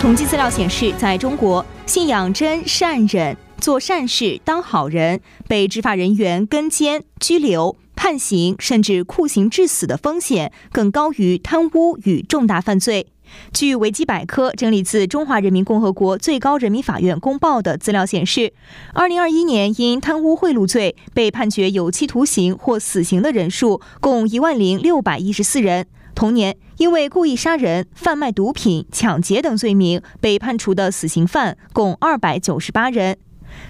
统计资料显示，在中国，信仰真善忍、做善事、当好人，被执法人员跟监、拘留、判刑，甚至酷刑致死的风险，更高于贪污与重大犯罪。据维基百科整理自中华人民共和国最高人民法院公报的资料显示，二零二一年因贪污贿赂罪被判决有期徒刑或死刑的人数共一万零六百一十四人。同年，因为故意杀人、贩卖毒品、抢劫等罪名被判处的死刑犯共二百九十八人。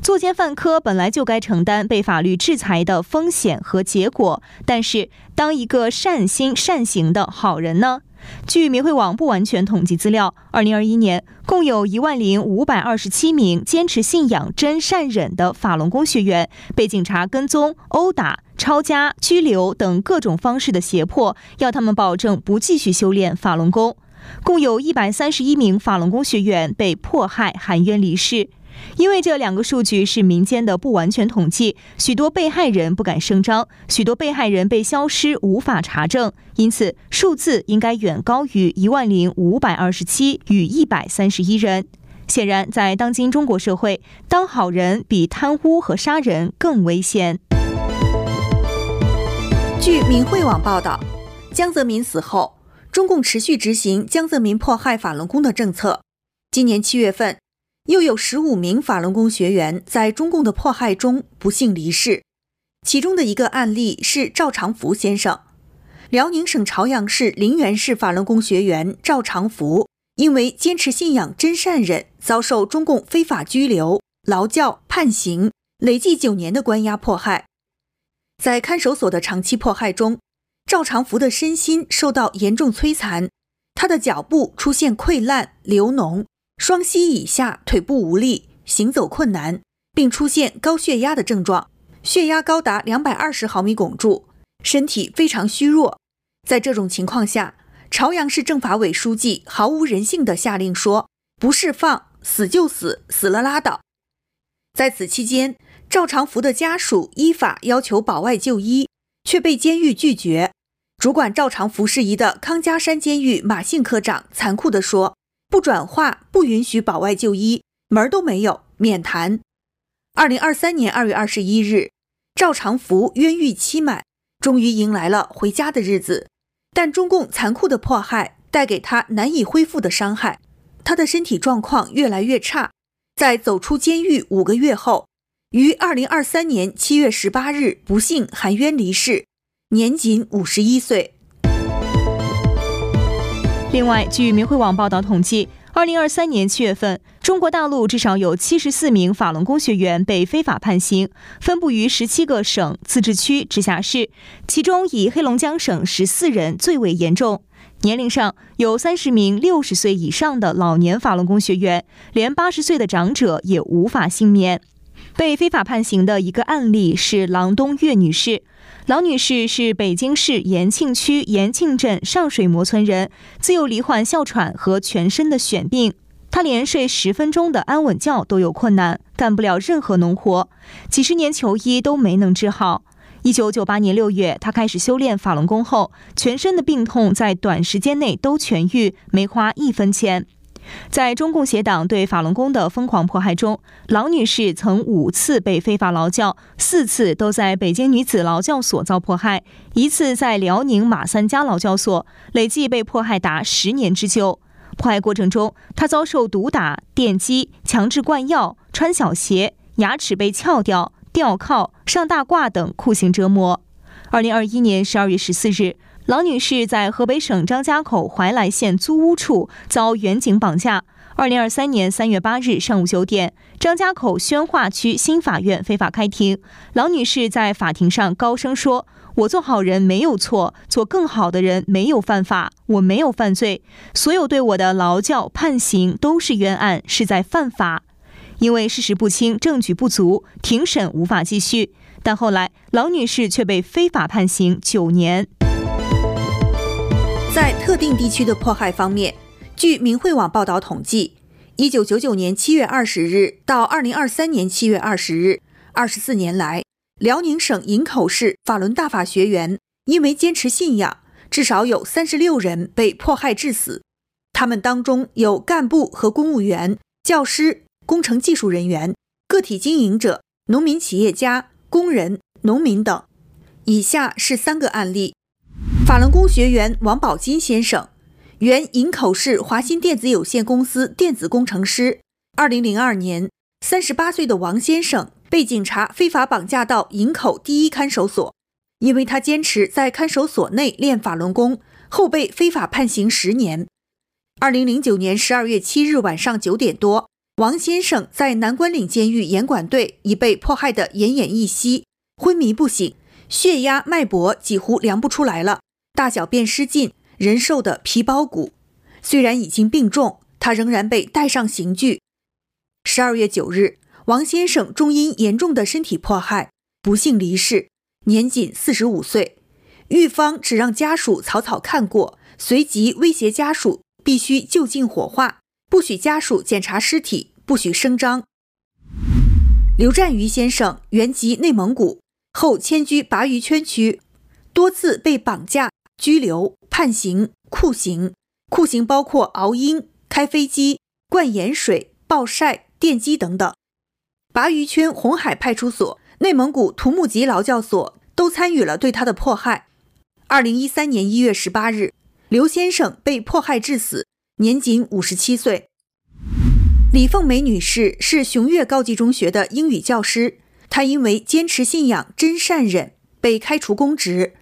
作奸犯科本来就该承担被法律制裁的风险和结果，但是当一个善心善行的好人呢？据明慧网不完全统计资料，二零二一年共有一万零五百二十七名坚持信仰真善忍的法轮功学员被警察跟踪、殴打、抄家、拘留等各种方式的胁迫，要他们保证不继续修炼法轮功。共有一百三十一名法轮功学员被迫害含冤离世。因为这两个数据是民间的不完全统计，许多被害人不敢声张，许多被害人被消失，无法查证，因此数字应该远高于一万零五百二十七与一百三十一人。显然，在当今中国社会，当好人比贪污和杀人更危险。据明慧网报道，江泽民死后，中共持续执行江泽民迫害法轮功的政策。今年七月份。又有十五名法轮功学员在中共的迫害中不幸离世，其中的一个案例是赵长福先生。辽宁省朝阳市凌源市法轮功学员赵长福，因为坚持信仰真善忍，遭受中共非法拘留、劳教、判刑，累计九年的关押迫害。在看守所的长期迫害中，赵长福的身心受到严重摧残，他的脚部出现溃烂、流脓。双膝以下腿部无力，行走困难，并出现高血压的症状，血压高达两百二十毫米汞柱，身体非常虚弱。在这种情况下，朝阳市政法委书记毫无人性地下令说：“不释放，死就死，死了拉倒。”在此期间，赵长福的家属依法要求保外就医，却被监狱拒绝。主管赵长福事宜的康家山监狱马姓科长残酷地说。不转化，不允许保外就医，门儿都没有，免谈。二零二三年二月二十一日，赵长福冤狱期满，终于迎来了回家的日子。但中共残酷的迫害带给他难以恢复的伤害，他的身体状况越来越差。在走出监狱五个月后，于二零二三年七月十八日不幸含冤离世，年仅五十一岁。另外，据明慧网报道统计，二零二三年七月份，中国大陆至少有七十四名法轮功学员被非法判刑，分布于十七个省、自治区、直辖市，其中以黑龙江省十四人最为严重。年龄上有三十名六十岁以上的老年法轮功学员，连八十岁的长者也无法幸免。被非法判刑的一个案例是郎东岳女士。郎女士是北京市延庆区延庆镇上水磨村人，自幼罹患哮喘和全身的癣病，她连睡十分钟的安稳觉都有困难，干不了任何农活，几十年求医都没能治好。一九九八年六月，她开始修炼法轮功后，全身的病痛在短时间内都痊愈，没花一分钱。在中共邪党对法轮功的疯狂迫害中，郎女士曾五次被非法劳教，四次都在北京女子劳教所遭迫害，一次在辽宁马三家劳教所，累计被迫害达十年之久。迫害过程中，她遭受毒打、电击、强制灌药、穿小鞋、牙齿被撬掉、吊铐、上大褂等酷刑折磨。二零二一年十二月十四日。郎女士在河北省张家口怀来县租屋处遭远警绑架。二零二三年三月八日上午九点，张家口宣化区新法院非法开庭。郎女士在法庭上高声说：“我做好人没有错，做更好的人没有犯法，我没有犯罪，所有对我的劳教判刑都是冤案，是在犯法。因为事实不清，证据不足，庭审无法继续。但后来，郎女士却被非法判刑九年。”在特定地区的迫害方面，据明慧网报道统计，一九九九年七月二十日到二零二三年七月二十日，二十四年来，辽宁省营口市法轮大法学员因为坚持信仰，至少有三十六人被迫害致死。他们当中有干部和公务员、教师、工程技术人员、个体经营者、农民企业家、工人、农民等。以下是三个案例：法轮功学员王宝金先生，原营口市华新电子有限公司电子工程师。二零零二年，三十八岁的王先生被警察非法绑架到营口第一看守所，因为他坚持在看守所内练法轮功，后被非法判刑十年。二零零九年十二月七日晚上九点多，王先生在南关岭监狱严管队已被迫害得奄奄一息，昏迷不醒，血压、脉搏几乎量不出来了，大小便失禁，人瘦的皮包骨。虽然已经病重，他仍然被带上刑具。十二月九日，王先生终因严重的身体迫害，不幸离世，年仅四十五岁。狱方只让家属草草看过，随即威胁家属必须就近火化，不许家属检查尸体，不许声张。刘占瑜先生原籍内蒙古，后迁居鲅鱼圈区，多次被绑架、拘留、判刑、酷刑，酷刑包括熬鹰、开飞机、灌盐水、暴晒。电击等等，鲅鱼圈红海派出所、内蒙古土木集劳教所都参与了对他的迫害。二零一三年一月十八日，刘先生被迫害致死，年仅五十七岁。李凤梅女士是雄越高级中学的英语教师，她因为坚持信仰真善忍被开除公职。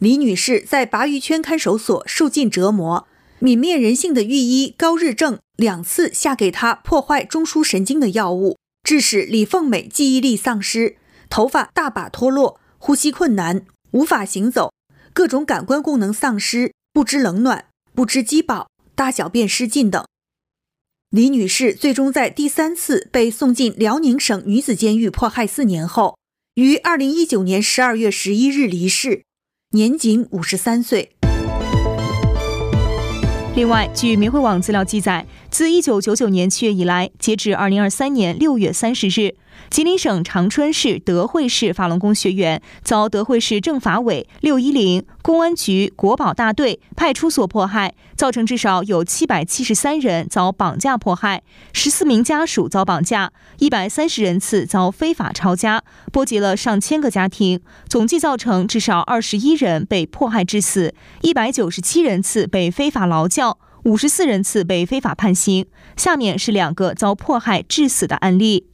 李女士在鲅鱼圈看守所受尽折磨。泯灭人性的御医高日正两次下给她破坏中枢神经的药物，致使李凤美记忆力丧失，头发大把脱落，呼吸困难，无法行走，各种感官功能丧失，不知冷暖，不知饥饱，大小便失禁等。李女士最终在第三次被送进辽宁省女子监狱迫害四年后，于二零一九年十二月十一日离世，年仅五十三岁。另外，据明慧网资料记载，自一九九九年七月以来，截至二零二三年六月三十日，吉林省长春市德惠市法轮功学员遭德惠市政法委、六一零公安局国保大队派出所迫害，造成至少有七百七十三人遭绑架迫害，十四名家属遭绑架，一百三十人次遭非法抄家，波及了上千个家庭，总计造成至少二十一人被迫害致死，一百九十七人次被非法劳教。五十四人次被非法判刑。下面是两个遭迫害致死的案例：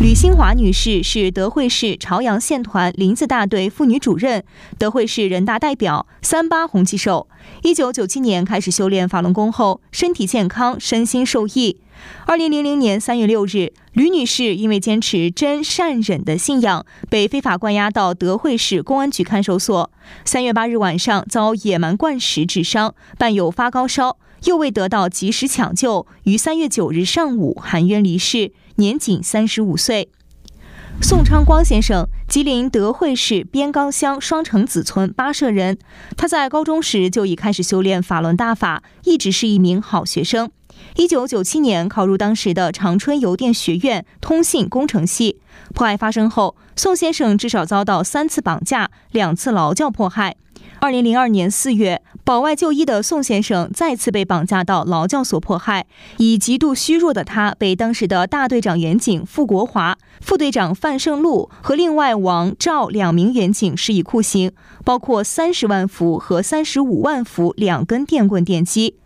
吕新华女士是德惠市朝阳县团林子大队妇女主任，德惠市人大代表，三八红旗手。一九九七年开始修炼法轮功后，身体健康，身心受益。二零零零年三月六日，吕女士因为坚持真善忍的信仰，被非法关押到德惠市公安局看守所。三月八日晚上，遭野蛮灌食致伤，伴有发高烧。又未得到及时抢救，于三月九日上午含冤离世，年仅三十五岁。宋昌光先生，吉林德惠市边冈乡双城子村八社人，他在高中时就已开始修炼法轮大法，一直是一名好学生。一九九七年考入当时的长春邮电学院通信工程系。迫害发生后，宋先生至少遭到三次绑架，两次劳教迫害。二零零二年四月，保外就医的宋先生再次被绑架到劳教所迫害。以极度虚弱的他，被当时的大队长员警傅国华、副队长范胜禄和另外王赵两名员警施以酷刑，包括三十万伏和三十五万伏两根电棍电击。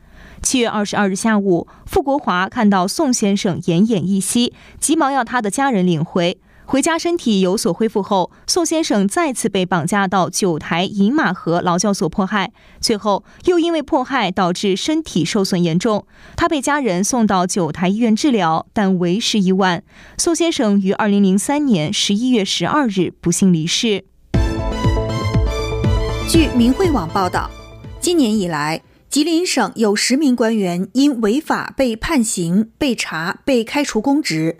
七月二十二日下午，傅国华看到宋先生奄奄一息，急忙要他的家人领回。回家身体有所恢复后，宋先生再次被绑架到九台饮马河劳教所迫害，最后又因为迫害导致身体受损严重，他被家人送到九台医院治疗，但为时已晚。宋先生于二零零三年十一月十二日不幸离世。据明慧网报道，今年以来，吉林省有十名官员因违法被判刑、被查、被开除公职。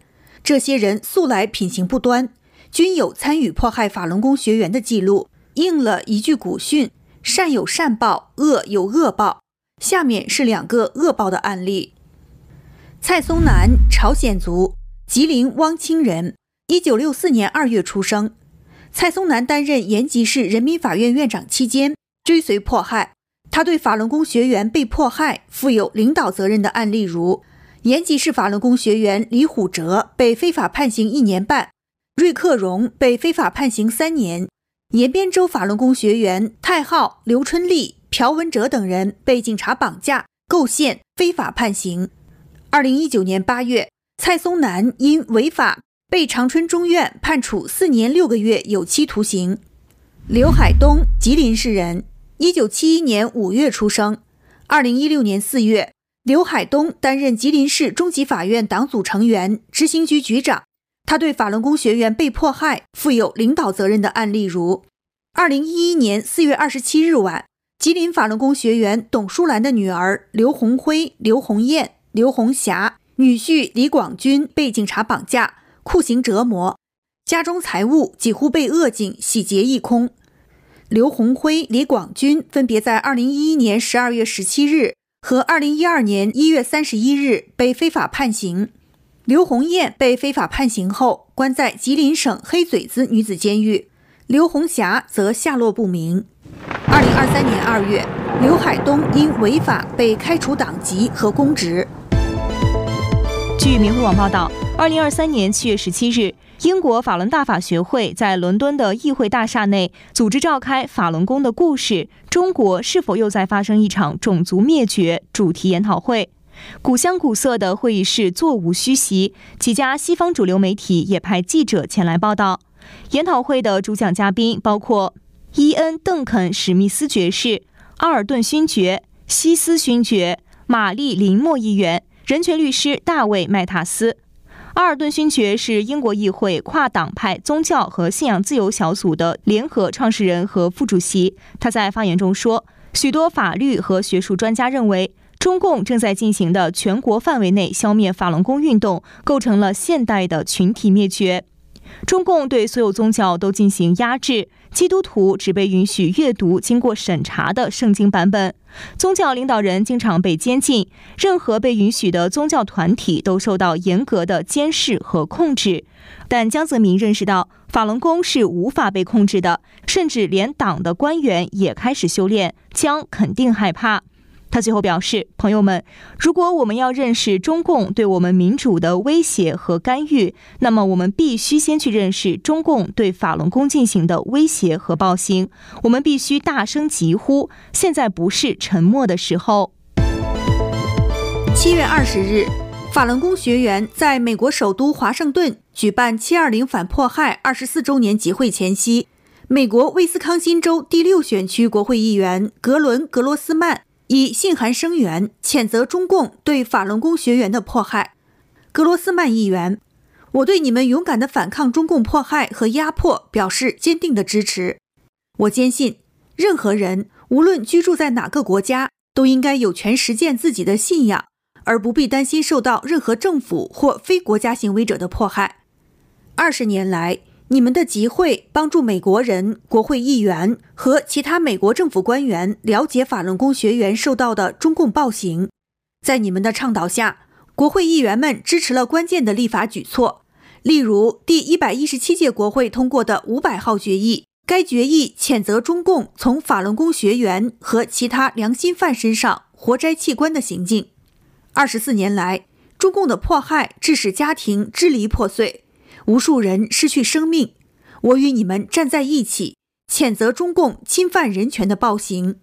这些人素来品行不端，均有参与迫害法轮功学员的记录，应了一句古训：“善有善报，恶有恶报。”下面是两个恶报的案例。蔡松南，朝鲜族，吉林汪清人，一九六四年二月出生。蔡松南担任延吉市人民法院院长期间，追随迫害，他对法轮功学员被迫害负有领导责任的案例如：延吉市法轮功学员李虎哲被非法判刑一年半，瑞克荣被非法判刑三年；延边州法轮功学员太浩、刘春丽、朴文哲等人被警察绑架、构陷、非法判刑。二零一九年八月，蔡松南因违法被长春中院判处四年六个月有期徒刑。刘海东，吉林市人，一九七一年五月出生。二零一六年四月，刘海东担任吉林市中级法院党组成员、执行局局长。他对法轮功学员被迫害负有领导责任的案例如：二零一一年四月二十七日晚，吉林法轮功学员董淑兰的女儿刘红辉、刘红艳。刘红霞女婿李广军被警察绑架、酷刑折磨，家中财物几乎被恶警洗劫一空。刘红辉、李广军分别在2011年12月17日和2012年1月31日被非法判刑。刘红艳被非法判刑后，关在吉林省黑嘴子女子监狱。刘红霞则下落不明。2023年2月，刘海东因违法被开除党籍和公职。据明慧网报道，二零二三年七月十七日，英国法轮大法学会在伦敦的议会大厦内组织召开“法轮功的故事：中国是否又在发生一场种族灭绝”主题研讨会。古香古色的会议室座无虚席，几家西方主流媒体也派记者前来报道。研讨会的主讲嘉宾包括伊恩·邓肯·史密斯爵士、阿尔顿勋爵、西斯勋爵、玛丽·林默议员。人权律师大卫·麦塔斯，阿尔顿勋爵是英国议会跨党派宗教和信仰自由小组的联合创始人和副主席。他在发言中说：“许多法律和学术专家认为，中共正在进行的全国范围内消灭法轮功运动，构成了现代的群体灭绝。中共对所有宗教都进行压制。”基督徒只被允许阅读经过审查的圣经版本，宗教领导人经常被监禁，任何被允许的宗教团体都受到严格的监视和控制。但江泽民认识到，法轮功是无法被控制的，甚至连党的官员也开始修炼，江肯定害怕。他最后表示：“朋友们，如果我们要认识中共对我们民主的威胁和干预，那么我们必须先去认识中共对法轮功进行的威胁和暴行。我们必须大声疾呼，现在不是沉默的时候。”七月二十日，法轮功学员在美国首都华盛顿举办“七二零反迫害”二十四周年集会前夕，美国威斯康辛州第六选区国会议员格伦·格罗斯曼。以信函声援谴责中共对法轮功学员的迫害。格罗斯曼议员，我对你们勇敢的反抗中共迫害和压迫表示坚定的支持。我坚信，任何人无论居住在哪个国家，都应该有权实践自己的信仰，而不必担心受到任何政府或非国家行为者的迫害。二十年来。你们的集会帮助美国人、国会议员和其他美国政府官员了解法轮功学员受到的中共暴行。在你们的倡导下，国会议员们支持了关键的立法举措，例如第一百一十七届国会通过的五百号决议。该决议谴责中共从法轮功学员和其他良心犯身上活摘器官的行径。二十四年来，中共的迫害致使家庭支离破碎。无数人失去生命，我与你们站在一起，谴责中共侵犯人权的暴行。